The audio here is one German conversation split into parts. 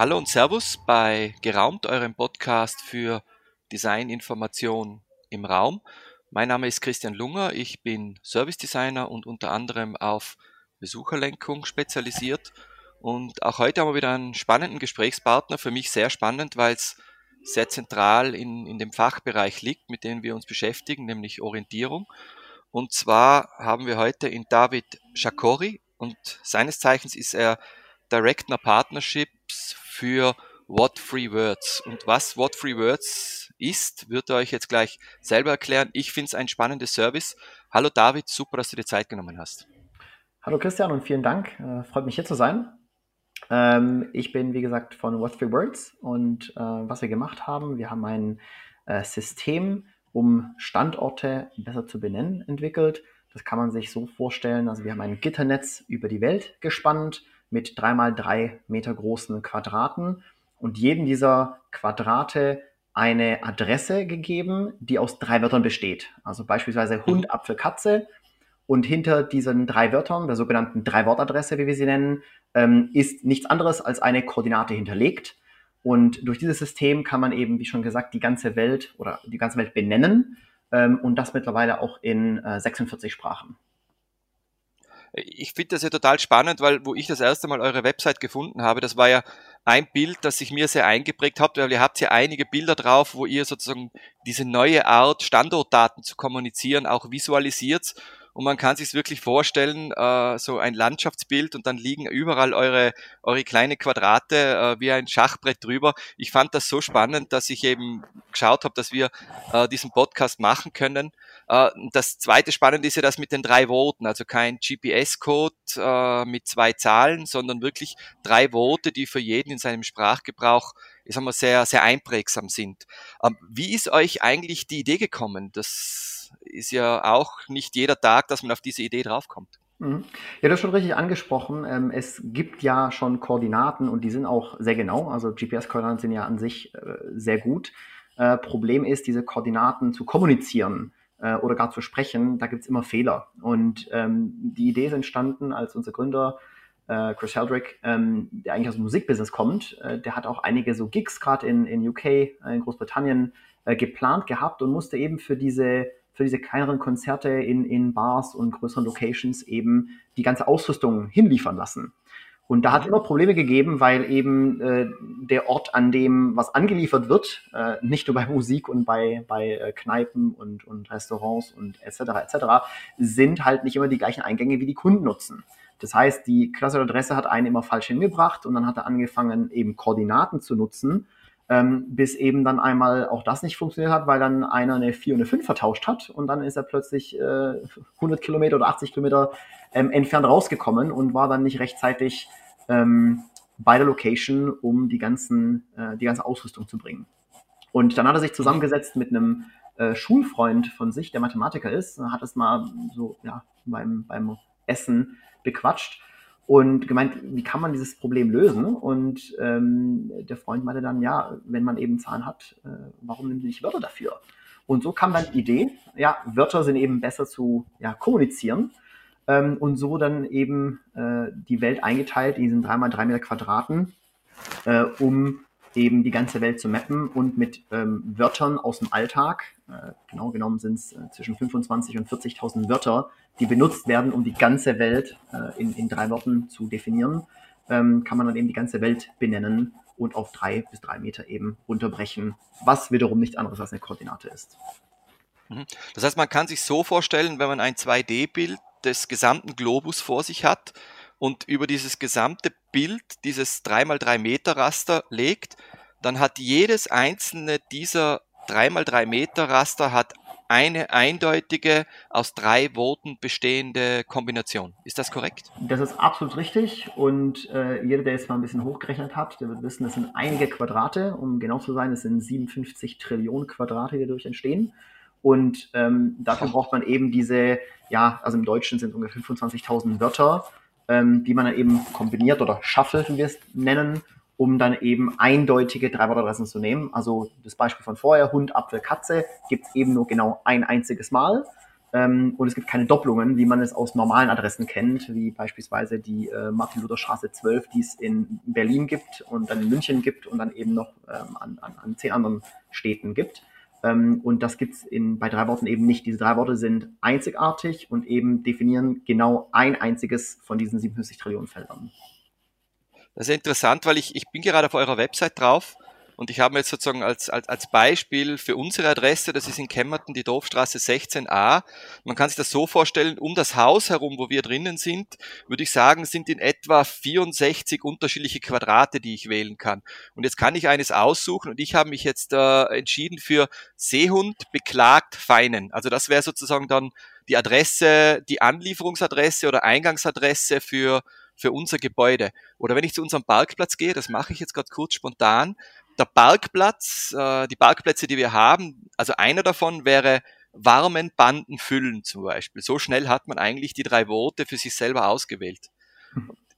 Hallo und Servus bei Geraumt, eurem Podcast für Designinformation im Raum. Mein Name ist Christian Lunger, ich bin Service Designer und unter anderem auf Besucherlenkung spezialisiert. Und auch heute haben wir wieder einen spannenden Gesprächspartner, für mich sehr spannend, weil es sehr zentral in, in dem Fachbereich liegt, mit dem wir uns beschäftigen, nämlich Orientierung. Und zwar haben wir heute in David Shakori und seines Zeichens ist er Director Partnerships für What Free Words. Und was What Free Words ist, wird er euch jetzt gleich selber erklären. Ich finde es ein spannendes Service. Hallo David, super, dass du dir Zeit genommen hast. Hallo Christian und vielen Dank. Äh, freut mich hier zu sein. Ähm, ich bin, wie gesagt, von What Three Words und äh, was wir gemacht haben, wir haben ein äh, System, um Standorte besser zu benennen, entwickelt. Das kann man sich so vorstellen. Also wir haben ein Gitternetz über die Welt gespannt mit dreimal drei Meter großen Quadraten und jedem dieser Quadrate eine Adresse gegeben, die aus drei Wörtern besteht. Also beispielsweise Hund, Apfel, Katze. Und hinter diesen drei Wörtern, der sogenannten Drei-Wort-Adresse, wie wir sie nennen, ähm, ist nichts anderes als eine Koordinate hinterlegt. Und durch dieses System kann man eben, wie schon gesagt, die ganze Welt oder die ganze Welt benennen ähm, und das mittlerweile auch in äh, 46 Sprachen. Ich finde das ja total spannend, weil wo ich das erste Mal eure Website gefunden habe, das war ja ein Bild, das sich mir sehr eingeprägt hat, weil ihr habt ja einige Bilder drauf, wo ihr sozusagen diese neue Art, Standortdaten zu kommunizieren, auch visualisiert und man kann sich wirklich vorstellen, äh, so ein Landschaftsbild und dann liegen überall eure, eure kleine Quadrate äh, wie ein Schachbrett drüber. Ich fand das so spannend, dass ich eben geschaut habe, dass wir äh, diesen Podcast machen können. Äh, das zweite Spannende ist ja das mit den drei Voten, also kein GPS-Code äh, mit zwei Zahlen, sondern wirklich drei Vote, die für jeden in seinem Sprachgebrauch ich sag mal, sehr, sehr einprägsam sind. Ähm, wie ist euch eigentlich die Idee gekommen? Das ist ja auch nicht jeder Tag, dass man auf diese Idee draufkommt. Mhm. Ja, das ist schon richtig angesprochen. Ähm, es gibt ja schon Koordinaten und die sind auch sehr genau. Also GPS-Koordinaten sind ja an sich äh, sehr gut. Äh, Problem ist, diese Koordinaten zu kommunizieren äh, oder gar zu sprechen, da gibt es immer Fehler. Und ähm, die Idee ist entstanden, als unser Gründer äh, Chris Heldrick, ähm, der eigentlich aus dem Musikbusiness kommt, äh, der hat auch einige so Gigs gerade in, in UK, äh, in Großbritannien äh, geplant gehabt und musste eben für diese für diese kleineren Konzerte in, in Bars und größeren Locations eben die ganze Ausrüstung hinliefern lassen. Und da hat es immer Probleme gegeben, weil eben äh, der Ort, an dem was angeliefert wird, äh, nicht nur bei Musik und bei, bei äh, Kneipen und, und Restaurants und etc. etc., sind halt nicht immer die gleichen Eingänge, wie die Kunden nutzen. Das heißt, die klassische Adresse hat einen immer falsch hingebracht und dann hat er angefangen, eben Koordinaten zu nutzen, ähm, bis eben dann einmal auch das nicht funktioniert hat, weil dann einer eine 4 und eine 5 vertauscht hat und dann ist er plötzlich äh, 100 Kilometer oder 80 Kilometer ähm, entfernt rausgekommen und war dann nicht rechtzeitig ähm, bei der Location, um die, ganzen, äh, die ganze Ausrüstung zu bringen. Und dann hat er sich zusammengesetzt mit einem äh, Schulfreund von sich, der Mathematiker ist, hat es mal so ja, beim, beim Essen bequatscht und gemeint, wie kann man dieses Problem lösen? Und ähm, der Freund meinte dann, ja, wenn man eben Zahlen hat, äh, warum nimmt man nicht Wörter dafür? Und so kam dann die Idee, ja, Wörter sind eben besser zu ja, kommunizieren ähm, und so dann eben äh, die Welt eingeteilt in diesen 3x3 Meter Quadraten, äh, um eben die ganze Welt zu mappen und mit ähm, Wörtern aus dem Alltag, äh, genau genommen sind es äh, zwischen 25 und 40.000 Wörter, die benutzt werden, um die ganze Welt äh, in, in drei Worten zu definieren, ähm, kann man dann eben die ganze Welt benennen und auf drei bis drei Meter eben runterbrechen, was wiederum nichts anderes als eine Koordinate ist. Mhm. Das heißt, man kann sich so vorstellen, wenn man ein 2D-Bild des gesamten Globus vor sich hat und über dieses gesamte Bild, dieses 3x3 Meter Raster legt, dann hat jedes einzelne dieser 3x3 Meter Raster hat eine eindeutige, aus drei Worten bestehende Kombination. Ist das korrekt? Das ist absolut richtig. Und äh, jeder, der jetzt mal ein bisschen hochgerechnet hat, der wird wissen, das sind einige Quadrate. Um genau zu sein, es sind 57 Trillionen Quadrate, die dadurch entstehen. Und ähm, dafür braucht man eben diese, ja, also im Deutschen sind es ungefähr 25.000 Wörter, ähm, die man dann eben kombiniert oder shuffle, wie wir es nennen, um dann eben eindeutige Drei-Wort-Adressen zu nehmen. Also das Beispiel von vorher, Hund, Apfel, Katze, gibt es eben nur genau ein einziges Mal. Ähm, und es gibt keine Doppelungen, wie man es aus normalen Adressen kennt, wie beispielsweise die äh, Martin-Luther-Straße 12, die es in Berlin gibt und dann in München gibt und dann eben noch ähm, an, an, an zehn anderen Städten gibt. Ähm, und das gibt es bei drei Worten eben nicht. Diese drei Worte sind einzigartig und eben definieren genau ein einziges von diesen 57 Trillionen Feldern. Das ist interessant, weil ich, ich bin gerade auf eurer Website drauf und ich habe mir jetzt sozusagen als, als, als Beispiel für unsere Adresse, das ist in Kemmerton die Dorfstraße 16a. Man kann sich das so vorstellen, um das Haus herum, wo wir drinnen sind, würde ich sagen, sind in etwa 64 unterschiedliche Quadrate, die ich wählen kann. Und jetzt kann ich eines aussuchen und ich habe mich jetzt äh, entschieden für Seehund beklagt Feinen. Also das wäre sozusagen dann die Adresse, die Anlieferungsadresse oder Eingangsadresse für für unser Gebäude. Oder wenn ich zu unserem Parkplatz gehe, das mache ich jetzt gerade kurz spontan, der Parkplatz, äh, die Parkplätze, die wir haben, also einer davon wäre warmen Banden füllen zum Beispiel. So schnell hat man eigentlich die drei Worte für sich selber ausgewählt.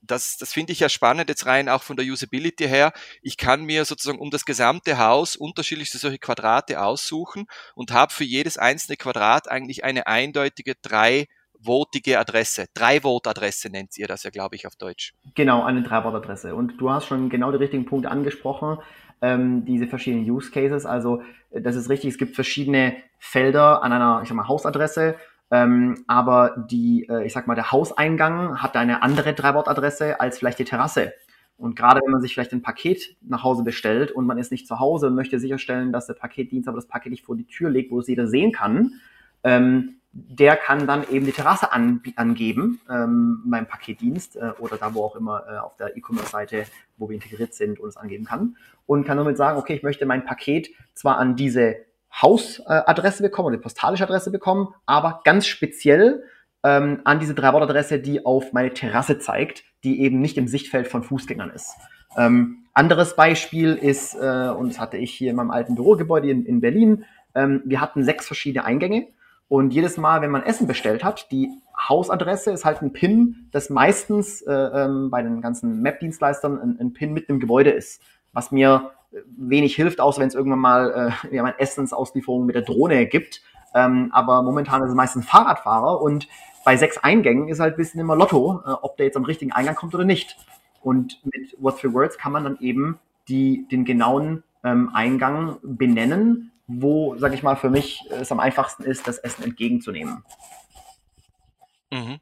Das, das finde ich ja spannend, jetzt rein auch von der Usability her. Ich kann mir sozusagen um das gesamte Haus unterschiedlichste solche Quadrate aussuchen und habe für jedes einzelne Quadrat eigentlich eine eindeutige drei votige Adresse. Drei-Vot-Adresse nennt ihr das ja, glaube ich, auf Deutsch. Genau, eine Drei-Vot-Adresse. Und du hast schon genau die richtigen Punkte angesprochen ähm, diese verschiedenen Use Cases. Also das ist richtig, es gibt verschiedene Felder an einer, ich sag mal, Hausadresse. Ähm, aber die, äh, ich sag mal, der Hauseingang hat eine andere Dreiwortadresse als vielleicht die Terrasse. Und gerade wenn man sich vielleicht ein Paket nach Hause bestellt und man ist nicht zu Hause und möchte sicherstellen, dass der Paketdienst aber das Paket nicht vor die Tür legt, wo es jeder sehen kann, ähm, der kann dann eben die Terrasse an, angeben ähm, beim Paketdienst äh, oder da, wo auch immer äh, auf der E-Commerce-Seite, wo wir integriert sind und es angeben kann. Und kann damit sagen, okay, ich möchte mein Paket zwar an diese Hausadresse bekommen oder die postalische Adresse bekommen, aber ganz speziell ähm, an diese Drei-Wort-Adresse, die auf meine Terrasse zeigt, die eben nicht im Sichtfeld von Fußgängern ist. Ähm, anderes Beispiel ist, äh, und das hatte ich hier in meinem alten Bürogebäude in, in Berlin, ähm, wir hatten sechs verschiedene Eingänge und jedes Mal, wenn man Essen bestellt hat, die Hausadresse ist halt ein PIN, das meistens äh, ähm, bei den ganzen Map-Dienstleistern ein, ein, PIN mit dem Gebäude ist, was mir wenig hilft, außer wenn es irgendwann mal äh, ja, Essensauslieferung mit der Drohne gibt. Ähm, aber momentan ist es meistens Fahrradfahrer und bei sechs Eingängen ist halt ein bisschen immer Lotto, äh, ob der jetzt am richtigen Eingang kommt oder nicht. Und mit What Three Words kann man dann eben die, den genauen ähm, Eingang benennen wo, sag ich mal, für mich es am einfachsten ist, das Essen entgegenzunehmen. Mhm.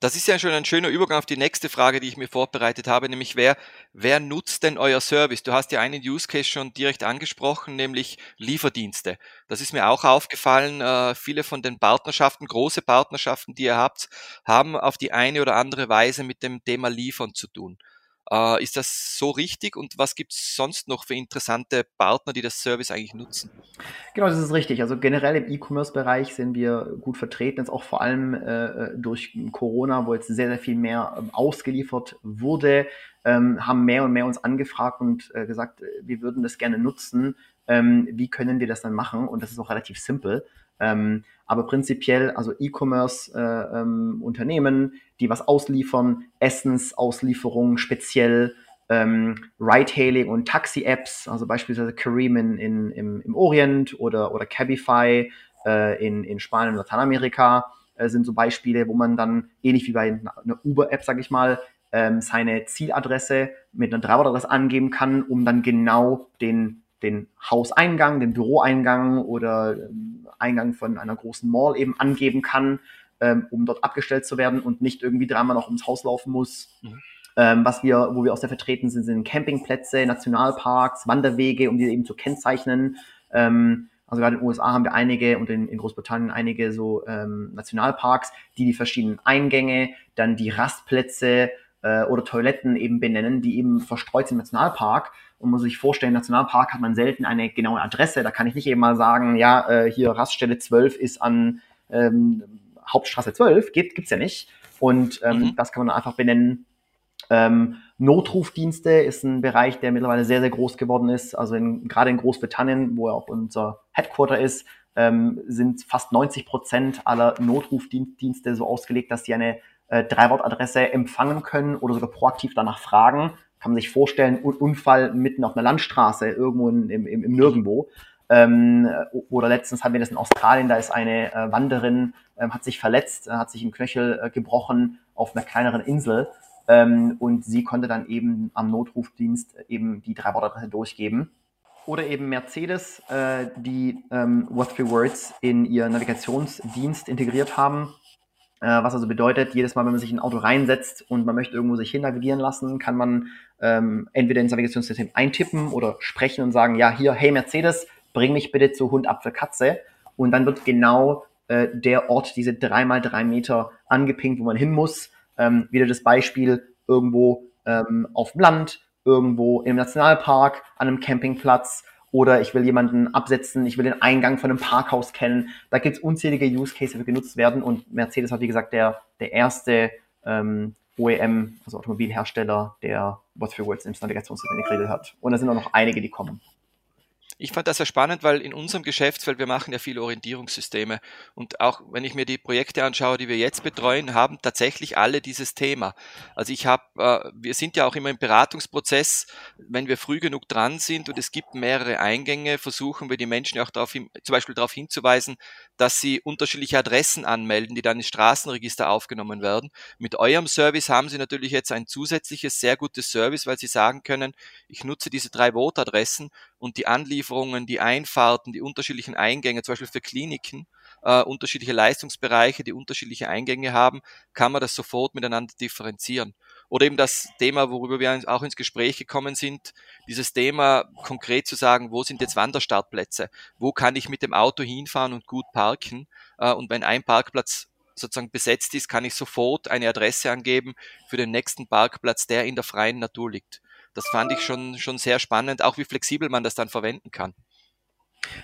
Das ist ja schon ein schöner Übergang auf die nächste Frage, die ich mir vorbereitet habe, nämlich wer, wer nutzt denn euer Service? Du hast ja einen Use Case schon direkt angesprochen, nämlich Lieferdienste. Das ist mir auch aufgefallen. Äh, viele von den Partnerschaften, große Partnerschaften, die ihr habt, haben auf die eine oder andere Weise mit dem Thema Liefern zu tun. Äh, ist das so richtig und was gibt es sonst noch für interessante Partner, die das Service eigentlich nutzen? Genau, das ist richtig. Also generell im E-Commerce-Bereich sind wir gut vertreten, jetzt auch vor allem äh, durch Corona, wo jetzt sehr, sehr viel mehr ähm, ausgeliefert wurde, ähm, haben mehr und mehr uns angefragt und äh, gesagt, wir würden das gerne nutzen. Ähm, wie können wir das dann machen? Und das ist auch relativ simpel. Ähm, aber prinzipiell, also E-Commerce-Unternehmen, äh, ähm, die was ausliefern, Essensauslieferungen speziell, ähm, Ride-Hailing und Taxi-Apps, also beispielsweise Careem in, in, im, im Orient oder, oder Cabify äh, in, in Spanien und Lateinamerika äh, sind so Beispiele, wo man dann ähnlich wie bei einer Uber-App, sage ich mal, ähm, seine Zieladresse mit einer Dreiwortadresse angeben kann, um dann genau den, den Hauseingang, den Büroeingang oder ähm, Eingang von einer großen Mall eben angeben kann ähm, um dort abgestellt zu werden und nicht irgendwie dreimal noch ums Haus laufen muss. Mhm. Ähm, was wir, wo wir auch sehr vertreten sind, sind Campingplätze, Nationalparks, Wanderwege, um die eben zu kennzeichnen. Ähm, also gerade in den USA haben wir einige und in, in Großbritannien einige so ähm, Nationalparks, die die verschiedenen Eingänge, dann die Rastplätze äh, oder Toiletten eben benennen, die eben verstreut sind im Nationalpark. Und man muss sich vorstellen, Nationalpark hat man selten eine genaue Adresse. Da kann ich nicht eben mal sagen, ja, äh, hier Raststelle 12 ist an ähm, Hauptstraße 12 gibt, gibt's ja nicht. Und ähm, mhm. das kann man einfach benennen. Ähm, Notrufdienste ist ein Bereich, der mittlerweile sehr, sehr groß geworden ist. Also in, gerade in Großbritannien, wo ja auch unser Headquarter ist, ähm, sind fast 90 Prozent aller Notrufdienste so ausgelegt, dass sie eine äh, Dreiwortadresse empfangen können oder sogar proaktiv danach fragen. Kann man sich vorstellen, Un Unfall mitten auf einer Landstraße, irgendwo in, im, im, im Nirgendwo Ähm, oder letztens haben wir das in Australien, da ist eine äh, Wanderin, ähm, hat sich verletzt, äh, hat sich im Knöchel äh, gebrochen auf einer kleineren Insel. Ähm, und sie konnte dann eben am Notrufdienst eben die drei Wortadresse durchgeben. Oder eben Mercedes, äh, die ähm, What Three Words in ihr Navigationsdienst integriert haben. Äh, was also bedeutet, jedes Mal, wenn man sich in ein Auto reinsetzt und man möchte irgendwo sich hin navigieren lassen, kann man ähm, entweder ins Navigationssystem eintippen oder sprechen und sagen, ja, hier, hey Mercedes, bring mich bitte zu Hund, Apfel, Katze. Und dann wird genau äh, der Ort, diese drei mal drei Meter angepinkt, wo man hin muss. Ähm, wieder das Beispiel irgendwo ähm, auf dem Land, irgendwo im Nationalpark, an einem Campingplatz oder ich will jemanden absetzen, ich will den Eingang von einem Parkhaus kennen. Da gibt es unzählige Use Cases, die genutzt werden und Mercedes hat, wie gesagt, der, der erste ähm, OEM, also Automobilhersteller, der What for Words ins Navigationssystem integriert hat. Und da sind auch noch einige, die kommen. Ich fand das ja spannend, weil in unserem Geschäftsfeld, wir machen ja viele Orientierungssysteme und auch wenn ich mir die Projekte anschaue, die wir jetzt betreuen, haben tatsächlich alle dieses Thema. Also ich habe, äh, wir sind ja auch immer im Beratungsprozess, wenn wir früh genug dran sind und es gibt mehrere Eingänge, versuchen wir die Menschen auch darauf, zum Beispiel darauf hinzuweisen, dass sie unterschiedliche Adressen anmelden, die dann ins Straßenregister aufgenommen werden. Mit eurem Service haben sie natürlich jetzt ein zusätzliches, sehr gutes Service, weil sie sagen können, ich nutze diese drei Votadressen und die Anlieferungen, die Einfahrten, die unterschiedlichen Eingänge, zum Beispiel für Kliniken, äh, unterschiedliche Leistungsbereiche, die unterschiedliche Eingänge haben, kann man das sofort miteinander differenzieren. Oder eben das Thema, worüber wir auch ins Gespräch gekommen sind, dieses Thema konkret zu sagen, wo sind jetzt Wanderstartplätze? Wo kann ich mit dem Auto hinfahren und gut parken? Äh, und wenn ein Parkplatz sozusagen besetzt ist, kann ich sofort eine Adresse angeben für den nächsten Parkplatz, der in der freien Natur liegt. Das fand ich schon, schon sehr spannend, auch wie flexibel man das dann verwenden kann.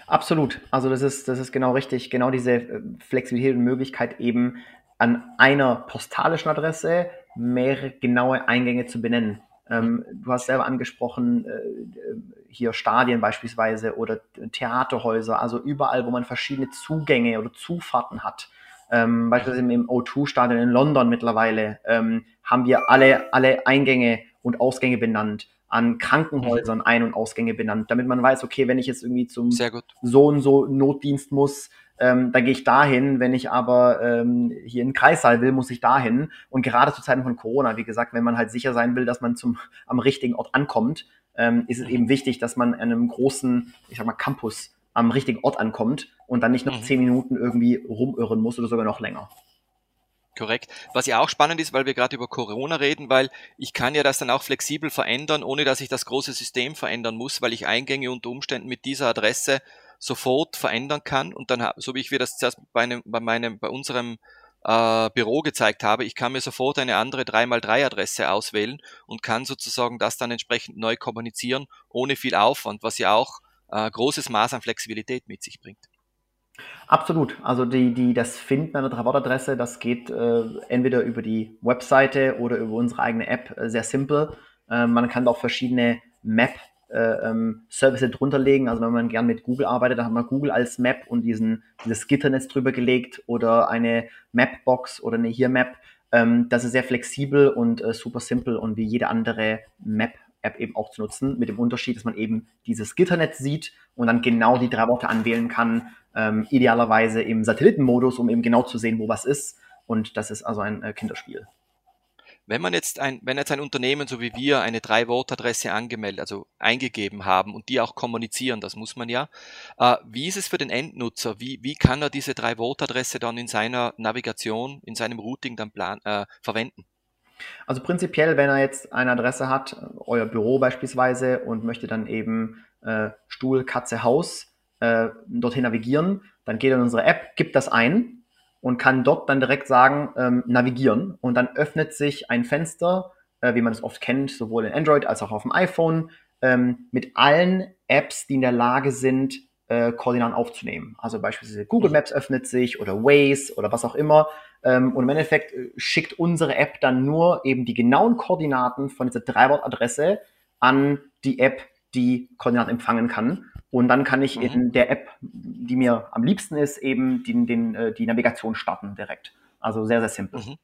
Absolut. Also das ist, das ist genau richtig. Genau diese äh, Flexibilität und Möglichkeit eben an einer postalischen Adresse mehrere genaue Eingänge zu benennen. Ähm, du hast selber angesprochen, äh, hier Stadien beispielsweise oder Theaterhäuser, also überall, wo man verschiedene Zugänge oder Zufahrten hat. Ähm, beispielsweise im O2-Stadion in London mittlerweile ähm, haben wir alle, alle Eingänge und Ausgänge benannt an Krankenhäusern Ein- und Ausgänge benannt, damit man weiß, okay, wenn ich jetzt irgendwie zum so und so Notdienst muss, ähm, da gehe ich dahin. Wenn ich aber ähm, hier in den Kreissaal will, muss ich dahin. Und gerade zu Zeiten von Corona, wie gesagt, wenn man halt sicher sein will, dass man zum am richtigen Ort ankommt, ähm, ist es eben wichtig, dass man an einem großen, ich sag mal, Campus am richtigen Ort ankommt und dann nicht noch mhm. zehn Minuten irgendwie rumirren muss oder sogar noch länger. Korrekt. Was ja auch spannend ist, weil wir gerade über Corona reden, weil ich kann ja das dann auch flexibel verändern, ohne dass ich das große System verändern muss, weil ich Eingänge unter Umständen mit dieser Adresse sofort verändern kann und dann, so wie ich wir das zuerst bei, einem, bei meinem, bei unserem äh, Büro gezeigt habe, ich kann mir sofort eine andere 3x3 Adresse auswählen und kann sozusagen das dann entsprechend neu kommunizieren, ohne viel Aufwand, was ja auch äh, großes Maß an Flexibilität mit sich bringt. Absolut. Also die, die, das Finden einer Drei-Wort-Adresse, das geht äh, entweder über die Webseite oder über unsere eigene App äh, sehr simpel. Äh, man kann auch verschiedene Map äh, ähm, drunter legen. Also wenn man gern mit Google arbeitet, dann hat man Google als Map und diesen, dieses Gitternetz drüber gelegt oder eine Mapbox oder eine Here-Map. Ähm, das ist sehr flexibel und äh, super simpel und wie jede andere Map App eben auch zu nutzen, mit dem Unterschied, dass man eben dieses Gitternetz sieht und dann genau die drei Worte anwählen kann, ähm, idealerweise im Satellitenmodus, um eben genau zu sehen, wo was ist. Und das ist also ein äh, Kinderspiel. Wenn man jetzt ein, wenn jetzt ein Unternehmen so wie wir eine Drei-Wort-Adresse angemeldet, also eingegeben haben und die auch kommunizieren, das muss man ja. Äh, wie ist es für den Endnutzer? Wie, wie kann er diese Drei-Wort-Adresse dann in seiner Navigation, in seinem Routing dann plan, äh, verwenden? Also prinzipiell, wenn er jetzt eine Adresse hat, euer Büro beispielsweise, und möchte dann eben äh, Stuhl, Katze, Haus äh, dorthin navigieren, dann geht er in unsere App, gibt das ein und kann dort dann direkt sagen, ähm, navigieren. Und dann öffnet sich ein Fenster, äh, wie man es oft kennt, sowohl in Android als auch auf dem iPhone, ähm, mit allen Apps, die in der Lage sind, äh, Koordinaten aufzunehmen. Also beispielsweise Google Maps öffnet sich oder Waze oder was auch immer. Ähm, und im Endeffekt äh, schickt unsere App dann nur eben die genauen Koordinaten von dieser Dreibort-Adresse an die App, die Koordinaten empfangen kann. Und dann kann ich mhm. in der App, die mir am liebsten ist, eben den, den, äh, die Navigation starten direkt. Also sehr, sehr simpel. Mhm.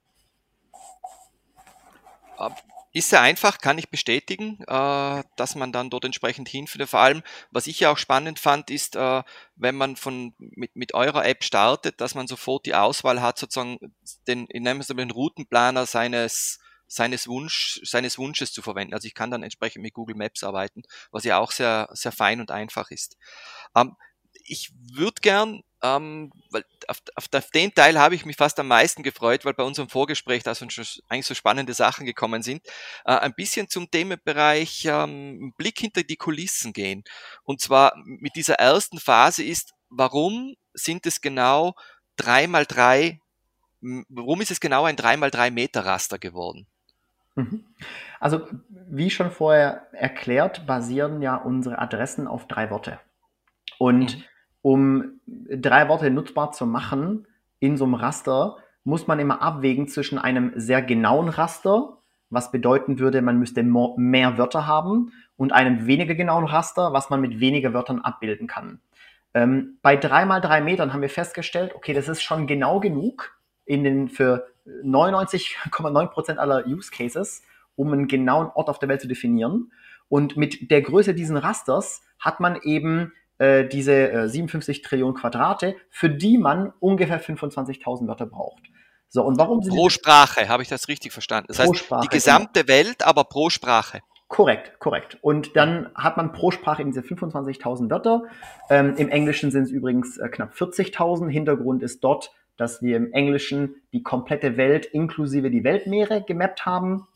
ist sehr einfach, kann ich bestätigen, äh, dass man dann dort entsprechend hinfindet. Vor allem, was ich ja auch spannend fand, ist, äh, wenn man von mit, mit eurer App startet, dass man sofort die Auswahl hat, sozusagen den, ich nenne es den Routenplaner seines seines Wunsch, seines Wunsches zu verwenden. Also ich kann dann entsprechend mit Google Maps arbeiten, was ja auch sehr, sehr fein und einfach ist. Ähm, ich würde gern, ähm, weil auf, auf, auf, den Teil habe ich mich fast am meisten gefreut, weil bei unserem Vorgespräch da schon eigentlich so spannende Sachen gekommen sind, äh, ein bisschen zum Themenbereich ähm, Blick hinter die Kulissen gehen. Und zwar mit dieser ersten Phase ist, warum sind es genau drei mal drei, warum ist es genau ein drei mal drei Meter Raster geworden? Mhm. Also, wie schon vorher erklärt, basieren ja unsere Adressen auf drei Worte. Und mhm. um drei Worte nutzbar zu machen in so einem Raster, muss man immer abwägen zwischen einem sehr genauen Raster, was bedeuten würde, man müsste mehr Wörter haben, und einem weniger genauen Raster, was man mit weniger Wörtern abbilden kann. Ähm, bei drei mal drei Metern haben wir festgestellt, okay, das ist schon genau genug in den für 99,9% aller Use Cases, um einen genauen Ort auf der Welt zu definieren. Und mit der Größe dieses Rasters hat man eben äh, diese äh, 57 Trillionen Quadrate, für die man ungefähr 25.000 Wörter braucht. So, und warum sind pro Sprache, habe ich das richtig verstanden? Das heißt, Sprache, die gesamte genau. Welt, aber pro Sprache. Korrekt, korrekt. Und dann hat man pro Sprache eben diese 25.000 Wörter. Ähm, Im Englischen sind es übrigens äh, knapp 40.000. Hintergrund ist dort, dass wir im Englischen die komplette Welt inklusive die Weltmeere gemappt haben.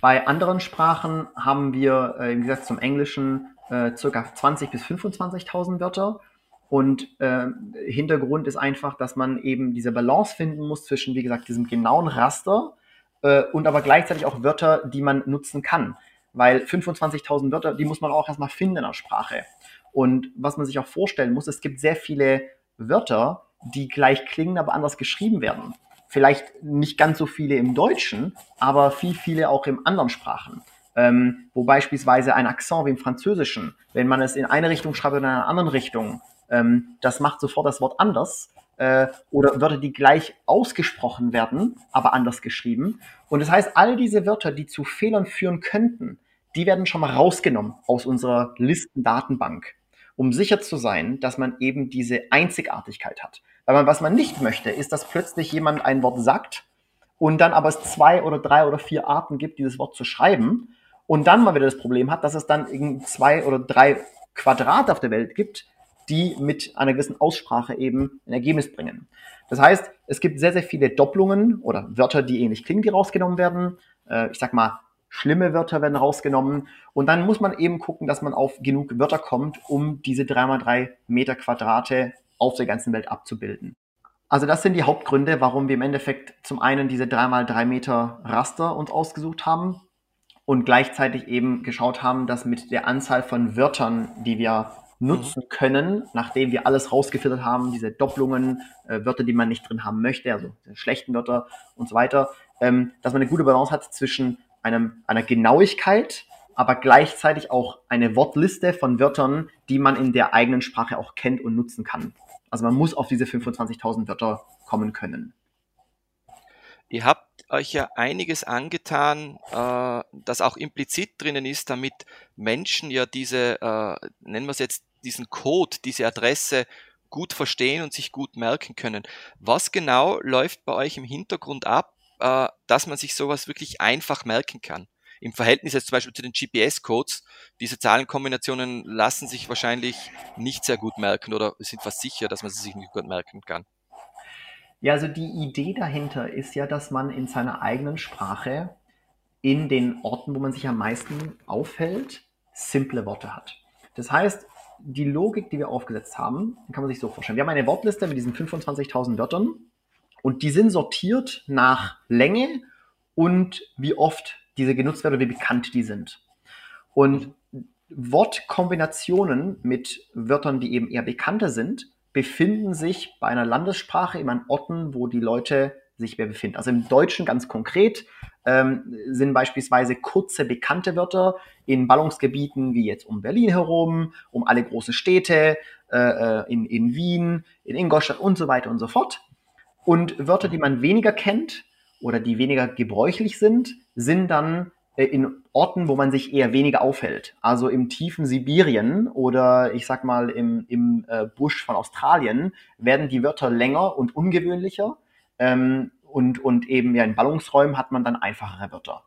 Bei anderen Sprachen haben wir äh, im Gegensatz zum Englischen äh, circa 20.000 bis 25.000 Wörter. Und äh, Hintergrund ist einfach, dass man eben diese Balance finden muss zwischen, wie gesagt, diesem genauen Raster äh, und aber gleichzeitig auch Wörter, die man nutzen kann. Weil 25.000 Wörter, die muss man auch erstmal finden in der Sprache. Und was man sich auch vorstellen muss, es gibt sehr viele Wörter, die gleich klingen, aber anders geschrieben werden. Vielleicht nicht ganz so viele im Deutschen, aber viel, viele auch in anderen Sprachen. Ähm, wo beispielsweise ein Akzent wie im Französischen, wenn man es in eine Richtung schreibt oder in einer anderen Richtung, ähm, das macht sofort das Wort anders. Äh, oder Wörter, die gleich ausgesprochen werden, aber anders geschrieben. Und das heißt, all diese Wörter, die zu Fehlern führen könnten, die werden schon mal rausgenommen aus unserer Listendatenbank, um sicher zu sein, dass man eben diese Einzigartigkeit hat. Weil man, was man nicht möchte, ist, dass plötzlich jemand ein Wort sagt und dann aber es zwei oder drei oder vier Arten gibt, dieses Wort zu schreiben und dann mal wieder das Problem hat, dass es dann zwei oder drei Quadrate auf der Welt gibt, die mit einer gewissen Aussprache eben ein Ergebnis bringen. Das heißt, es gibt sehr, sehr viele Doppelungen oder Wörter, die ähnlich klingen, die rausgenommen werden. Äh, ich sag mal, schlimme Wörter werden rausgenommen. Und dann muss man eben gucken, dass man auf genug Wörter kommt, um diese 3x3 Meter Quadrate auf der ganzen Welt abzubilden. Also das sind die Hauptgründe, warum wir im Endeffekt zum einen diese 3x3 Meter Raster uns ausgesucht haben und gleichzeitig eben geschaut haben, dass mit der Anzahl von Wörtern, die wir nutzen können, nachdem wir alles rausgefiltert haben, diese Doppelungen, äh, Wörter, die man nicht drin haben möchte, also schlechten Wörter und so weiter, ähm, dass man eine gute Balance hat zwischen einem, einer Genauigkeit, aber gleichzeitig auch eine Wortliste von Wörtern, die man in der eigenen Sprache auch kennt und nutzen kann. Also man muss auf diese 25.000 Wörter kommen können. Ihr habt euch ja einiges angetan, äh, das auch implizit drinnen ist, damit Menschen ja diese, äh, nennen wir es jetzt, diesen Code, diese Adresse gut verstehen und sich gut merken können. Was genau läuft bei euch im Hintergrund ab, äh, dass man sich sowas wirklich einfach merken kann? Im Verhältnis jetzt zum Beispiel zu den GPS-Codes, diese Zahlenkombinationen lassen sich wahrscheinlich nicht sehr gut merken oder sind fast sicher, dass man sie sich nicht gut merken kann. Ja, also die Idee dahinter ist ja, dass man in seiner eigenen Sprache in den Orten, wo man sich am meisten aufhält, simple Worte hat. Das heißt, die Logik, die wir aufgesetzt haben, kann man sich so vorstellen. Wir haben eine Wortliste mit diesen 25.000 Wörtern und die sind sortiert nach Länge und wie oft diese genutzt werden oder wie bekannt die sind. Und Wortkombinationen mit Wörtern, die eben eher bekannter sind, befinden sich bei einer Landessprache immer an Orten, wo die Leute sich mehr befinden. Also im Deutschen ganz konkret ähm, sind beispielsweise kurze bekannte Wörter in Ballungsgebieten wie jetzt um Berlin herum, um alle großen Städte, äh, äh, in, in Wien, in Ingolstadt und so weiter und so fort. Und Wörter, die man weniger kennt oder die weniger gebräuchlich sind, sind dann äh, in Orten, wo man sich eher weniger aufhält. Also im tiefen Sibirien oder ich sag mal im, im äh, Busch von Australien werden die Wörter länger und ungewöhnlicher. Ähm, und, und eben ja in Ballungsräumen hat man dann einfachere Wörter.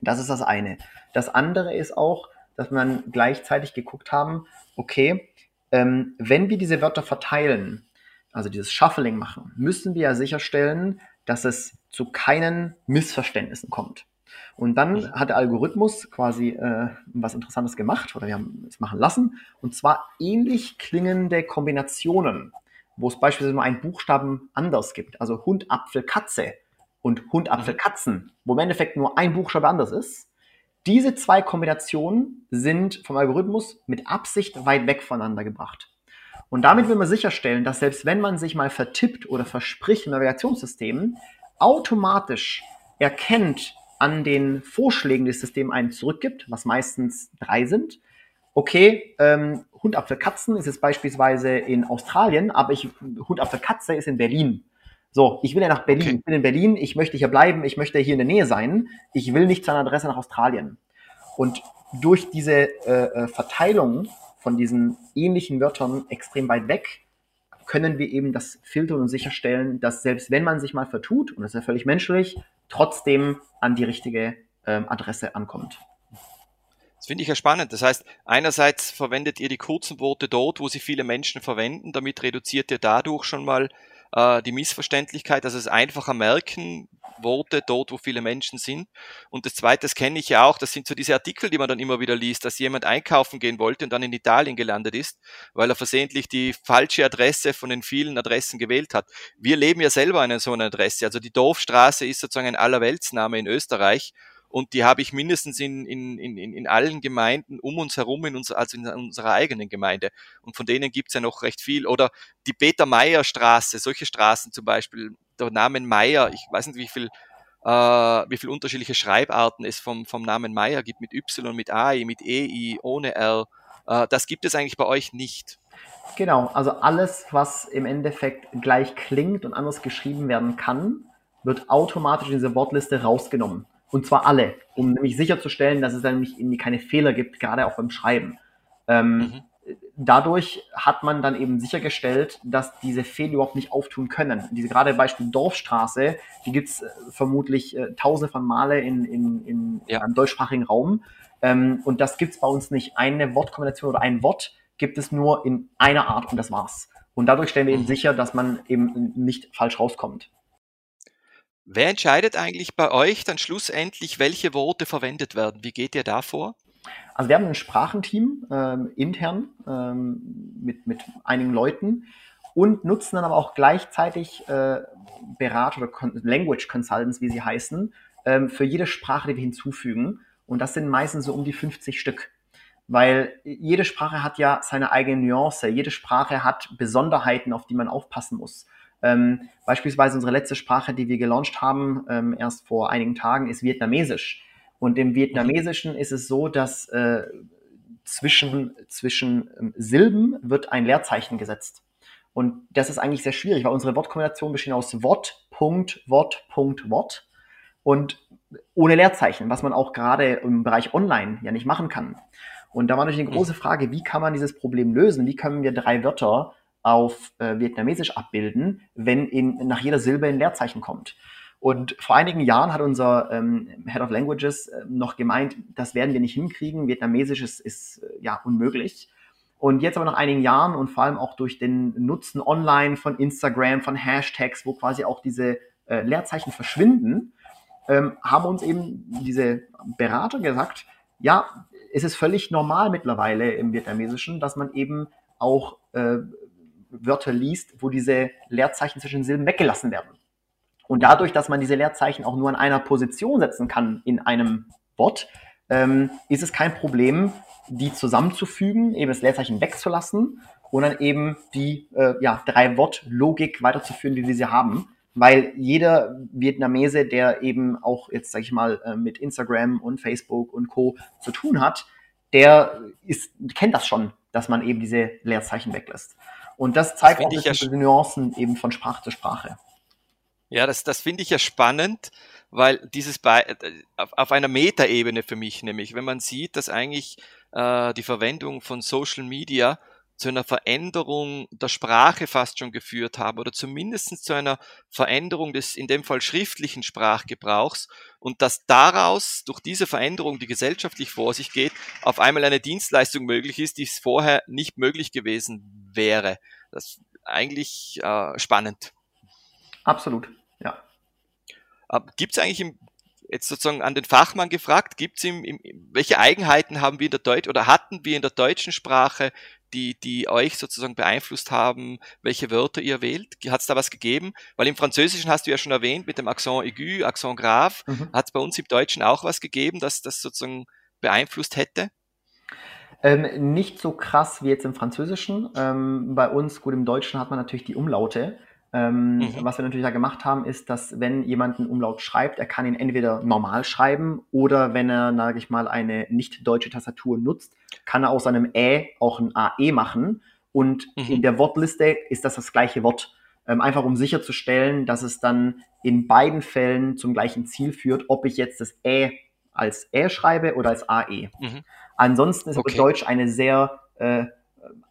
Das ist das eine. Das andere ist auch, dass man gleichzeitig geguckt haben, okay, ähm, wenn wir diese Wörter verteilen, also dieses Shuffling machen, müssen wir ja sicherstellen, dass es zu keinen Missverständnissen kommt. Und dann hat der Algorithmus quasi äh, was Interessantes gemacht oder wir haben es machen lassen. Und zwar ähnlich klingende Kombinationen, wo es beispielsweise nur einen Buchstaben anders gibt. Also Hund, Apfel, Katze und Hund, Apfel, mhm. Katzen, wo im Endeffekt nur ein Buchstabe anders ist. Diese zwei Kombinationen sind vom Algorithmus mit Absicht weit weg voneinander gebracht. Und damit will man sicherstellen, dass selbst wenn man sich mal vertippt oder verspricht im Navigationssystem, automatisch erkennt, an den Vorschlägen des Systems einen zurückgibt, was meistens drei sind. Okay, ähm, Hund, Apfel, Katzen ist es beispielsweise in Australien, aber ich, Hund, Apfel, Katze ist in Berlin. So, ich will ja nach Berlin, okay. ich bin in Berlin, ich möchte hier bleiben, ich möchte hier in der Nähe sein, ich will nicht zu einer Adresse nach Australien. Und durch diese äh, äh Verteilung von diesen ähnlichen Wörtern extrem weit weg, können wir eben das filtern und sicherstellen, dass selbst wenn man sich mal vertut, und das ist ja völlig menschlich, trotzdem an die richtige ähm, Adresse ankommt. Das finde ich ja spannend. Das heißt, einerseits verwendet ihr die kurzen Worte dort, wo sie viele Menschen verwenden. Damit reduziert ihr dadurch schon mal äh, die Missverständlichkeit, also es einfacher merken, Worte dort, wo viele Menschen sind. Und das Zweite, das kenne ich ja auch, das sind so diese Artikel, die man dann immer wieder liest, dass jemand einkaufen gehen wollte und dann in Italien gelandet ist, weil er versehentlich die falsche Adresse von den vielen Adressen gewählt hat. Wir leben ja selber an so einer Adresse. Also die Dorfstraße ist sozusagen ein Allerweltsname in Österreich und die habe ich mindestens in, in, in, in allen Gemeinden um uns herum, in uns, also in unserer eigenen Gemeinde. Und von denen gibt's ja noch recht viel. Oder die Peter-Meyer-Straße, solche Straßen zum Beispiel, der Name Meyer, ich weiß nicht, wie viel äh, wie viel unterschiedliche Schreibarten es vom, vom Namen Meyer gibt, mit Y, mit AI, mit EI, ohne R. Äh, das gibt es eigentlich bei euch nicht. Genau, also alles, was im Endeffekt gleich klingt und anders geschrieben werden kann, wird automatisch in diese Wortliste rausgenommen. Und zwar alle, um nämlich sicherzustellen, dass es dann nämlich irgendwie keine Fehler gibt, gerade auch beim Schreiben. Ähm, mhm. Dadurch hat man dann eben sichergestellt, dass diese Fehler überhaupt nicht auftun können. Diese gerade Beispiel Dorfstraße, die gibt's äh, vermutlich äh, tausende von Male in, in, in ja. einem deutschsprachigen Raum. Ähm, und das gibt's bei uns nicht. Eine Wortkombination oder ein Wort gibt es nur in einer Art und das war's. Und dadurch stellen wir eben mhm. sicher, dass man eben nicht falsch rauskommt. Wer entscheidet eigentlich bei euch dann schlussendlich, welche Worte verwendet werden? Wie geht ihr da vor? Also wir haben ein Sprachenteam ähm, intern ähm, mit, mit einigen Leuten und nutzen dann aber auch gleichzeitig äh, Berater oder Con Language Consultants, wie sie heißen, ähm, für jede Sprache, die wir hinzufügen. Und das sind meistens so um die 50 Stück. Weil jede Sprache hat ja seine eigene Nuance, jede Sprache hat Besonderheiten, auf die man aufpassen muss. Ähm, beispielsweise unsere letzte Sprache, die wir gelauncht haben, ähm, erst vor einigen Tagen, ist Vietnamesisch. Und im Vietnamesischen ist es so, dass äh, zwischen, zwischen ähm, Silben wird ein Leerzeichen gesetzt. Und das ist eigentlich sehr schwierig, weil unsere Wortkombination besteht aus Wort, Punkt, Wort, Punkt, Wort. Und ohne Leerzeichen, was man auch gerade im Bereich Online ja nicht machen kann. Und da war natürlich eine große Frage, wie kann man dieses Problem lösen? Wie können wir drei Wörter auf äh, Vietnamesisch abbilden, wenn in, nach jeder Silbe ein Leerzeichen kommt. Und vor einigen Jahren hat unser ähm, Head of Languages äh, noch gemeint, das werden wir nicht hinkriegen, Vietnamesisch ist, ist äh, ja unmöglich. Und jetzt aber nach einigen Jahren und vor allem auch durch den Nutzen online von Instagram, von Hashtags, wo quasi auch diese äh, Leerzeichen verschwinden, ähm, haben uns eben diese Berater gesagt, ja, es ist völlig normal mittlerweile im Vietnamesischen, dass man eben auch äh, Wörter liest, wo diese Leerzeichen zwischen Silben weggelassen werden. Und dadurch, dass man diese Leerzeichen auch nur an einer Position setzen kann in einem Wort, ähm, ist es kein Problem, die zusammenzufügen, eben das Leerzeichen wegzulassen und dann eben die äh, ja, drei Wort-Logik weiterzuführen, wie wir sie haben. Weil jeder Vietnamese, der eben auch jetzt, sag ich mal, äh, mit Instagram und Facebook und Co. zu tun hat, der ist, kennt das schon, dass man eben diese Leerzeichen weglässt. Und das zeigt das auch ja Nuancen eben von Sprache zu Sprache. Ja, das, das finde ich ja spannend, weil dieses bei, äh, auf, auf einer Metaebene für mich nämlich, wenn man sieht, dass eigentlich äh, die Verwendung von Social Media zu einer Veränderung der Sprache fast schon geführt haben oder zumindest zu einer Veränderung des in dem Fall schriftlichen Sprachgebrauchs und dass daraus durch diese Veränderung, die gesellschaftlich vor sich geht, auf einmal eine Dienstleistung möglich ist, die es vorher nicht möglich gewesen wäre. Das ist eigentlich äh, spannend. Absolut, ja. Äh, Gibt es eigentlich im jetzt sozusagen an den Fachmann gefragt, gibt's ihm, im, welche Eigenheiten haben wir in der Deutsch oder hatten wir in der deutschen Sprache, die, die euch sozusagen beeinflusst haben, welche Wörter ihr wählt? Hat es da was gegeben? Weil im Französischen hast du ja schon erwähnt, mit dem Accent aigu, Accent grave, mhm. hat es bei uns im Deutschen auch was gegeben, dass das sozusagen beeinflusst hätte? Ähm, nicht so krass wie jetzt im Französischen. Ähm, bei uns, gut, im Deutschen hat man natürlich die Umlaute. Ähm, mhm. Was wir natürlich da gemacht haben, ist, dass wenn jemand einen Umlaut schreibt, er kann ihn entweder normal schreiben oder wenn er, sage ich mal, eine nicht deutsche Tastatur nutzt, kann er aus einem Ä auch ein AE machen. Und mhm. in der Wortliste ist das das gleiche Wort. Ähm, einfach um sicherzustellen, dass es dann in beiden Fällen zum gleichen Ziel führt, ob ich jetzt das Ä als Ä schreibe oder als AE. Mhm. Ansonsten ist okay. Deutsch eine sehr äh,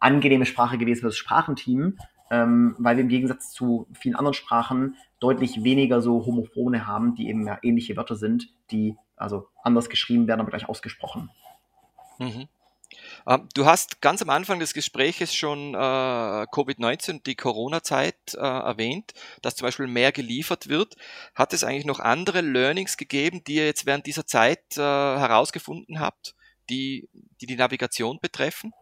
angenehme Sprache gewesen für das Sprachenteam, ähm, weil wir im Gegensatz zu vielen anderen Sprachen deutlich weniger so Homophone haben, die eben ja ähnliche Wörter sind, die also anders geschrieben werden, aber gleich ausgesprochen. Mhm. Ähm, du hast ganz am Anfang des Gespräches schon äh, Covid-19, die Corona-Zeit äh, erwähnt, dass zum Beispiel mehr geliefert wird. Hat es eigentlich noch andere Learnings gegeben, die ihr jetzt während dieser Zeit äh, herausgefunden habt, die, die die Navigation betreffen?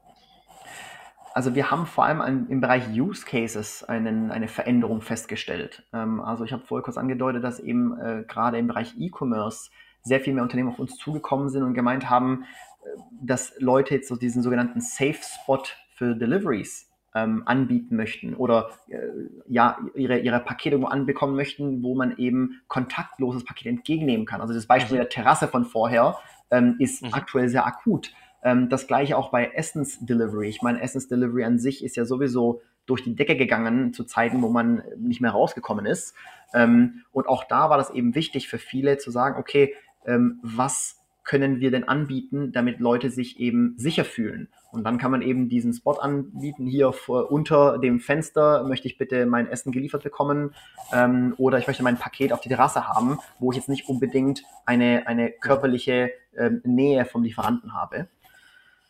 Also wir haben vor allem an, im Bereich Use Cases einen, eine Veränderung festgestellt. Ähm, also ich habe vorher kurz angedeutet, dass eben äh, gerade im Bereich E-Commerce sehr viel mehr Unternehmen auf uns zugekommen sind und gemeint haben, äh, dass Leute jetzt so diesen sogenannten Safe Spot für Deliveries ähm, anbieten möchten oder äh, ja ihre, ihre Pakete irgendwo anbekommen möchten, wo man eben kontaktloses Paket entgegennehmen kann. Also das Beispiel mhm. der Terrasse von vorher ähm, ist mhm. aktuell sehr akut. Ähm, das gleiche auch bei Essensdelivery. Ich meine, Essensdelivery an sich ist ja sowieso durch die Decke gegangen zu Zeiten, wo man nicht mehr rausgekommen ist. Ähm, und auch da war das eben wichtig für viele zu sagen, okay, ähm, was können wir denn anbieten, damit Leute sich eben sicher fühlen? Und dann kann man eben diesen Spot anbieten, hier vor, unter dem Fenster möchte ich bitte mein Essen geliefert bekommen ähm, oder ich möchte mein Paket auf die Terrasse haben, wo ich jetzt nicht unbedingt eine, eine körperliche ähm, Nähe vom Lieferanten habe.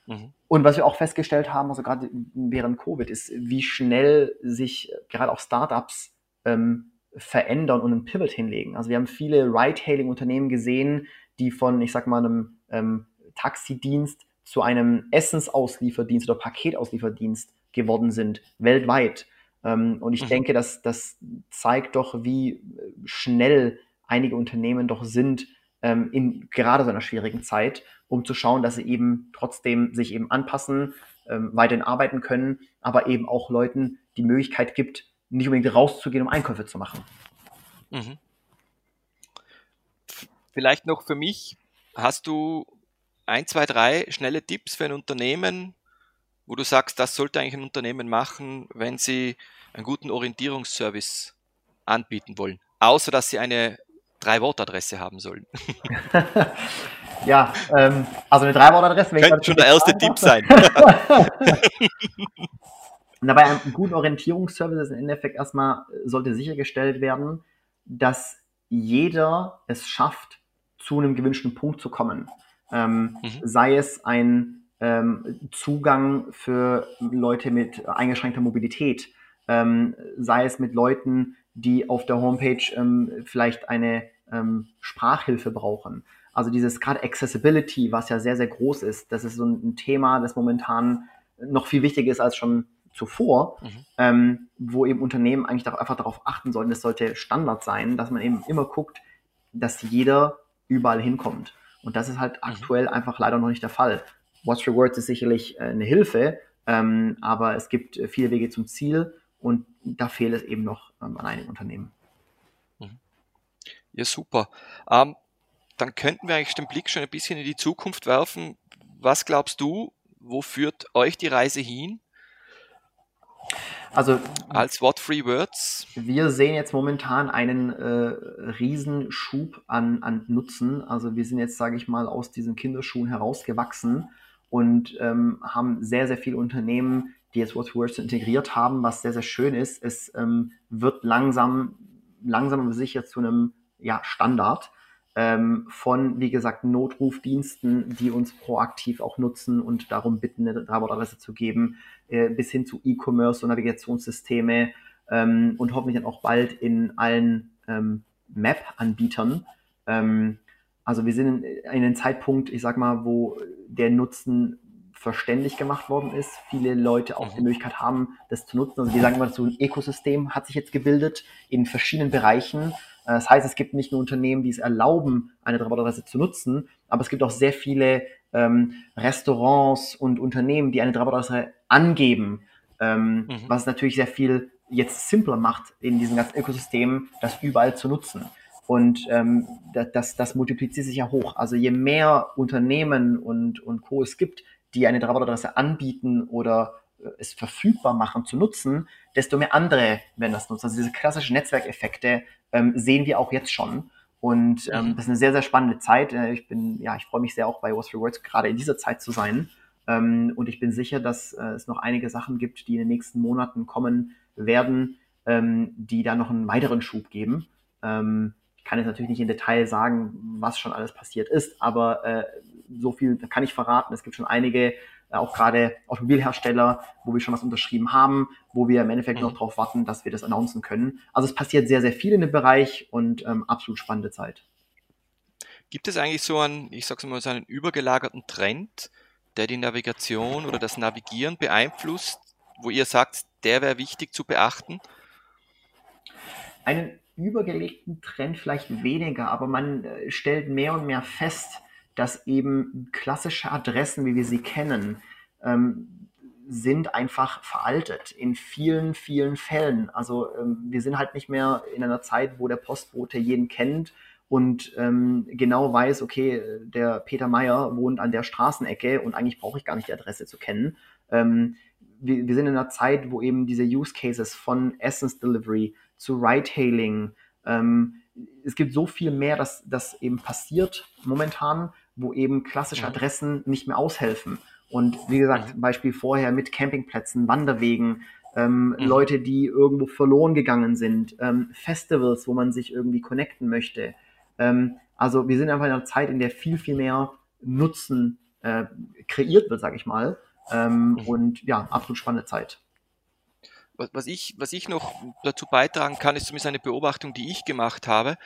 Mhm. Und was wir auch festgestellt haben, also gerade während Covid, ist, wie schnell sich gerade auch Startups ähm, verändern und einen Pivot hinlegen. Also wir haben viele Ride-Hailing-Unternehmen gesehen, die von, ich sag mal, einem ähm, Taxidienst zu einem Essensauslieferdienst oder Paketauslieferdienst geworden sind, weltweit. Ähm, und ich mhm. denke, dass das zeigt doch, wie schnell einige Unternehmen doch sind, ähm, in gerade so einer schwierigen Zeit um zu schauen, dass sie eben trotzdem sich eben anpassen, ähm, weiterhin arbeiten können, aber eben auch Leuten die Möglichkeit gibt, nicht unbedingt rauszugehen, um Einkäufe zu machen. Mhm. Vielleicht noch für mich, hast du ein, zwei, drei schnelle Tipps für ein Unternehmen, wo du sagst, das sollte eigentlich ein Unternehmen machen, wenn sie einen guten Orientierungsservice anbieten wollen, außer dass sie eine Drei-Wort-Adresse haben sollen. Ja, ähm, also eine Drei-Wort-Adresse. Könnte schon der erste Tipp sein. Und dabei einem guten Orientierungsservice ist im Endeffekt erstmal, sollte sichergestellt werden, dass jeder es schafft, zu einem gewünschten Punkt zu kommen. Ähm, mhm. Sei es ein ähm, Zugang für Leute mit eingeschränkter Mobilität, ähm, sei es mit Leuten, die auf der Homepage ähm, vielleicht eine ähm, Sprachhilfe brauchen. Also dieses gerade Accessibility, was ja sehr, sehr groß ist, das ist so ein Thema, das momentan noch viel wichtiger ist als schon zuvor, mhm. ähm, wo eben Unternehmen eigentlich einfach darauf achten sollten, es sollte Standard sein, dass man eben immer guckt, dass jeder überall hinkommt. Und das ist halt mhm. aktuell einfach leider noch nicht der Fall. Watch Rewards ist sicherlich äh, eine Hilfe, ähm, aber es gibt äh, viele Wege zum Ziel und da fehlt es eben noch ähm, an einigen Unternehmen. Ja, super. Ähm, dann könnten wir eigentlich den Blick schon ein bisschen in die Zukunft werfen. Was glaubst du, wo führt euch die Reise hin? Also als What Free Words? Wir sehen jetzt momentan einen äh, Riesenschub an, an Nutzen. Also wir sind jetzt, sage ich mal, aus diesen Kinderschuhen herausgewachsen und ähm, haben sehr, sehr viele Unternehmen, die jetzt WordPress integriert haben, was sehr, sehr schön ist. Es ähm, wird langsam, langsam aber sicher zu einem ja, Standard ähm, von, wie gesagt, Notrufdiensten, die uns proaktiv auch nutzen und darum bitten, eine Drei-Wort-Adresse zu geben, äh, bis hin zu E-Commerce und Navigationssysteme ähm, und hoffentlich dann auch bald in allen ähm, Map-Anbietern. Ähm, also wir sind in, in einem Zeitpunkt, ich sag mal, wo der Nutzen verständlich gemacht worden ist. Viele Leute auch die mhm. Möglichkeit haben, das zu nutzen. Also wir sagen immer dazu, ein Ökosystem hat sich jetzt gebildet in verschiedenen Bereichen. Äh, das heißt, es gibt nicht nur Unternehmen, die es erlauben, eine Drei-Wort-Adresse zu nutzen, aber es gibt auch sehr viele ähm, Restaurants und Unternehmen, die eine Drei-Wort-Adresse angeben, ähm, mhm. was natürlich sehr viel jetzt simpler macht, in diesem ganzen Ökosystem das überall zu nutzen. Und ähm, das, das multipliziert sich ja hoch. Also je mehr Unternehmen und, und Co. es gibt, die eine Drei-Wort-Adresse anbieten oder es verfügbar machen zu nutzen, desto mehr andere werden das nutzen. Also diese klassischen Netzwerkeffekte ähm, sehen wir auch jetzt schon. Und ähm, mhm. das ist eine sehr, sehr spannende Zeit. Äh, ich bin, ja, ich freue mich sehr auch bei What's Rewards gerade in dieser Zeit zu sein. Ähm, und ich bin sicher, dass äh, es noch einige Sachen gibt, die in den nächsten Monaten kommen werden, ähm, die da noch einen weiteren Schub geben. Ähm, ich kann jetzt natürlich nicht in Detail sagen, was schon alles passiert ist, aber äh, so viel kann ich verraten. Es gibt schon einige auch gerade Automobilhersteller, wo wir schon was unterschrieben haben, wo wir im Endeffekt mhm. noch darauf warten, dass wir das announcen können. Also es passiert sehr, sehr viel in dem Bereich und ähm, absolut spannende Zeit. Gibt es eigentlich so einen, ich sag's mal, so einen übergelagerten Trend, der die Navigation oder das Navigieren beeinflusst, wo ihr sagt, der wäre wichtig zu beachten? Einen übergelegten Trend vielleicht weniger, aber man äh, stellt mehr und mehr fest, dass eben klassische Adressen, wie wir sie kennen, ähm, sind einfach veraltet in vielen, vielen Fällen. Also ähm, wir sind halt nicht mehr in einer Zeit, wo der Postbote jeden kennt und ähm, genau weiß, okay, der Peter Meyer wohnt an der Straßenecke und eigentlich brauche ich gar nicht die Adresse zu kennen. Ähm, wir, wir, sind in einer Zeit, wo eben diese Use Cases von Essence Delivery zu Ride-Hailing, ähm, es gibt so viel mehr, dass das eben passiert momentan, wo eben klassische Adressen nicht mehr aushelfen. Und wie gesagt, Beispiel vorher mit Campingplätzen, Wanderwegen, ähm, mhm. Leute, die irgendwo verloren gegangen sind, ähm, Festivals, wo man sich irgendwie connecten möchte. Ähm, also wir sind einfach in einer Zeit, in der viel, viel mehr Nutzen äh, kreiert wird, sage ich mal. Ähm, mhm. Und ja, absolut spannende Zeit. Was ich, was ich noch dazu beitragen kann, ist zumindest eine Beobachtung, die ich gemacht habe.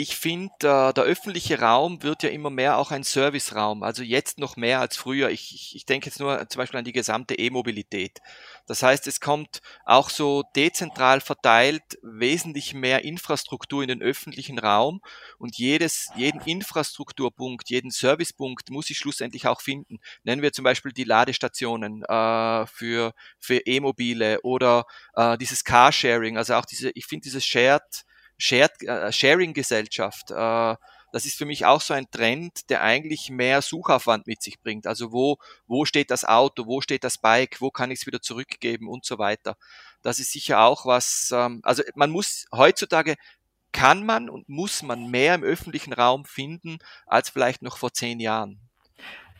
Ich finde, äh, der öffentliche Raum wird ja immer mehr auch ein Serviceraum, also jetzt noch mehr als früher. Ich, ich, ich denke jetzt nur zum Beispiel an die gesamte E-Mobilität. Das heißt, es kommt auch so dezentral verteilt wesentlich mehr Infrastruktur in den öffentlichen Raum und jedes, jeden Infrastrukturpunkt, jeden Servicepunkt muss ich schlussendlich auch finden. Nennen wir zum Beispiel die Ladestationen äh, für, für E-Mobile oder äh, dieses Carsharing, also auch diese, ich finde dieses Shared, äh, Sharing-Gesellschaft. Äh, das ist für mich auch so ein Trend, der eigentlich mehr Suchaufwand mit sich bringt. Also wo, wo steht das Auto, wo steht das Bike, wo kann ich es wieder zurückgeben und so weiter. Das ist sicher auch was, ähm, also man muss heutzutage kann man und muss man mehr im öffentlichen Raum finden als vielleicht noch vor zehn Jahren.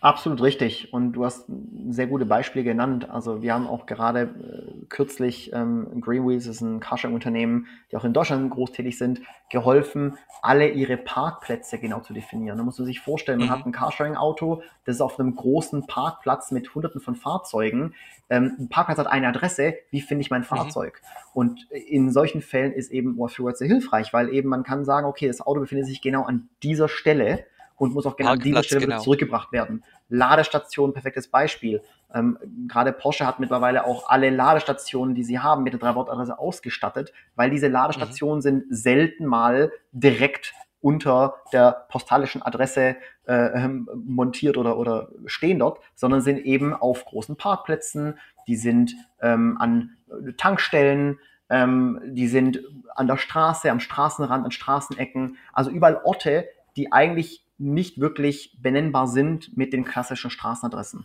Absolut richtig. Und du hast sehr gute Beispiele genannt. Also wir haben auch gerade äh, kürzlich ähm, Greenwheels ist ein Carsharing-Unternehmen, die auch in Deutschland groß tätig sind, geholfen, alle ihre Parkplätze genau zu definieren. Da muss man sich vorstellen, man mhm. hat ein Carsharing-Auto, das ist auf einem großen Parkplatz mit hunderten von Fahrzeugen. Ähm, ein Parkplatz hat eine Adresse, wie finde ich mein mhm. Fahrzeug? Mhm. Und in solchen Fällen ist eben What's sehr hilfreich, weil eben man kann sagen, okay, das Auto befindet sich genau an dieser Stelle und muss auch genau an dieser Stelle genau. zurückgebracht werden. Ladestation, perfektes Beispiel. Ähm, Gerade Porsche hat mittlerweile auch alle Ladestationen, die sie haben, mit der Drei-Wort-Adresse ausgestattet, weil diese Ladestationen mhm. sind selten mal direkt unter der postalischen Adresse äh, ähm, montiert oder, oder stehen dort, sondern sind eben auf großen Parkplätzen, die sind ähm, an Tankstellen, ähm, die sind an der Straße, am Straßenrand, an Straßenecken, also überall Orte, die eigentlich nicht wirklich benennbar sind mit den klassischen Straßenadressen.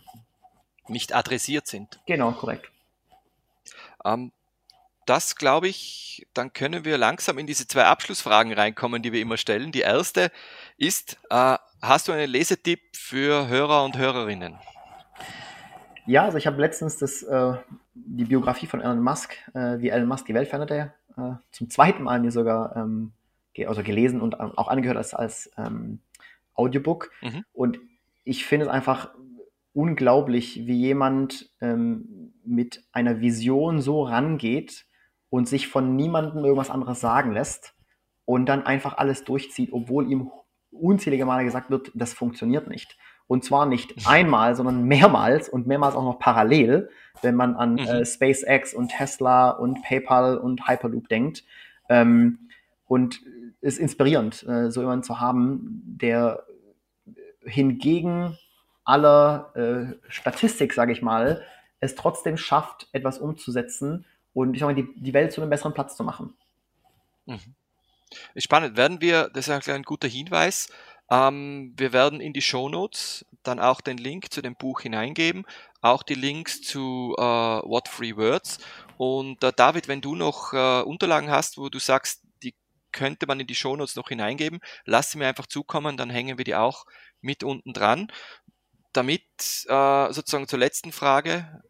Nicht adressiert sind. Genau, korrekt. Ähm, das glaube ich, dann können wir langsam in diese zwei Abschlussfragen reinkommen, die wir immer stellen. Die erste ist, äh, hast du einen Lesetipp für Hörer und Hörerinnen? Ja, also ich habe letztens das, äh, die Biografie von Elon Musk, äh, wie Elon Musk die Welt veränderte, äh, zum zweiten Mal mir sogar ähm, ge also gelesen und auch angehört als, als ähm, Audiobook. Mhm. Und ich finde es einfach unglaublich, wie jemand ähm, mit einer Vision so rangeht und sich von niemandem irgendwas anderes sagen lässt und dann einfach alles durchzieht, obwohl ihm unzählige Male gesagt wird, das funktioniert nicht. Und zwar nicht einmal, sondern mehrmals und mehrmals auch noch parallel, wenn man an mhm. äh, SpaceX und Tesla und PayPal und Hyperloop denkt. Ähm, und ist inspirierend, äh, so jemanden zu haben, der hingegen aller äh, Statistik, sage ich mal, es trotzdem schafft, etwas umzusetzen und ich sag mal, die, die Welt zu einem besseren Platz zu machen. Mhm. Spannend. Werden wir, das ist ein guter Hinweis, ähm, wir werden in die Show Notes dann auch den Link zu dem Buch hineingeben, auch die Links zu äh, What Free Words. Und äh, David, wenn du noch äh, Unterlagen hast, wo du sagst, könnte man in die Show Notes noch hineingeben, lass sie mir einfach zukommen, dann hängen wir die auch mit unten dran. Damit äh, sozusagen zur letzten Frage,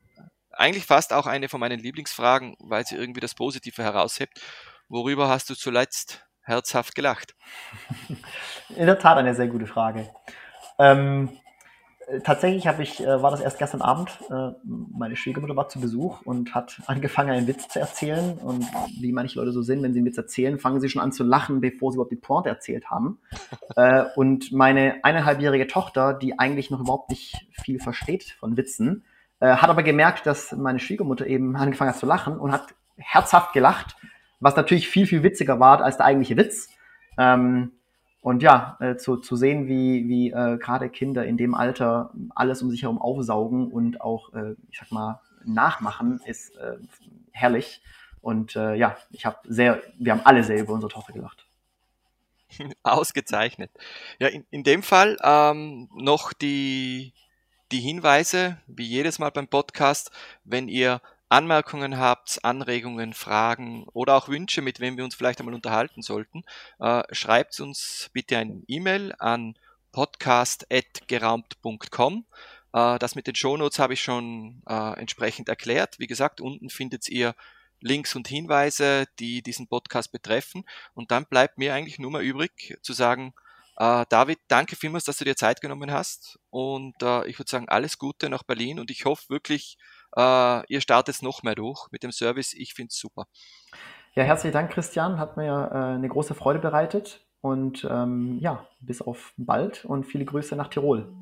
eigentlich fast auch eine von meinen Lieblingsfragen, weil sie irgendwie das Positive heraushebt. Worüber hast du zuletzt herzhaft gelacht? In der Tat eine sehr gute Frage. Ähm, tatsächlich habe ich, äh, war das erst gestern Abend. Äh, meine Schwiegermutter war zu Besuch und hat angefangen, einen Witz zu erzählen. Und wie manche Leute so sind, wenn sie einen Witz erzählen, fangen sie schon an zu lachen, bevor sie überhaupt die Pointe erzählt haben. äh, und meine eineinhalbjährige Tochter, die eigentlich noch überhaupt nicht viel versteht von Witzen, äh, hat aber gemerkt, dass meine Schwiegermutter eben angefangen hat zu lachen und hat herzhaft gelacht, was natürlich viel, viel witziger war als der eigentliche Witz. Ähm, und ja, äh, zu, zu sehen, wie, wie äh, gerade Kinder in dem Alter alles um sich herum aufsaugen und auch, äh, ich sag mal, nachmachen, ist äh, herrlich. Und äh, ja, ich habe sehr, wir haben alle sehr über unsere Tochter gelacht. Ausgezeichnet. Ja, in, in dem Fall ähm, noch die, die Hinweise, wie jedes Mal beim Podcast, wenn ihr Anmerkungen habt, Anregungen, Fragen oder auch Wünsche, mit wem wir uns vielleicht einmal unterhalten sollten, äh, schreibt uns bitte ein E-Mail an podcast.geraumt.com. Äh, das mit den Shownotes habe ich schon äh, entsprechend erklärt. Wie gesagt, unten findet ihr Links und Hinweise, die diesen Podcast betreffen. Und dann bleibt mir eigentlich nur mal übrig zu sagen, äh, David, danke vielmals, dass du dir Zeit genommen hast. Und äh, ich würde sagen, alles Gute nach Berlin und ich hoffe wirklich, äh, ihr startet noch mehr durch mit dem Service. Ich finde es super. Ja, herzlichen Dank, Christian. Hat mir äh, eine große Freude bereitet. Und ähm, ja, bis auf bald und viele Grüße nach Tirol.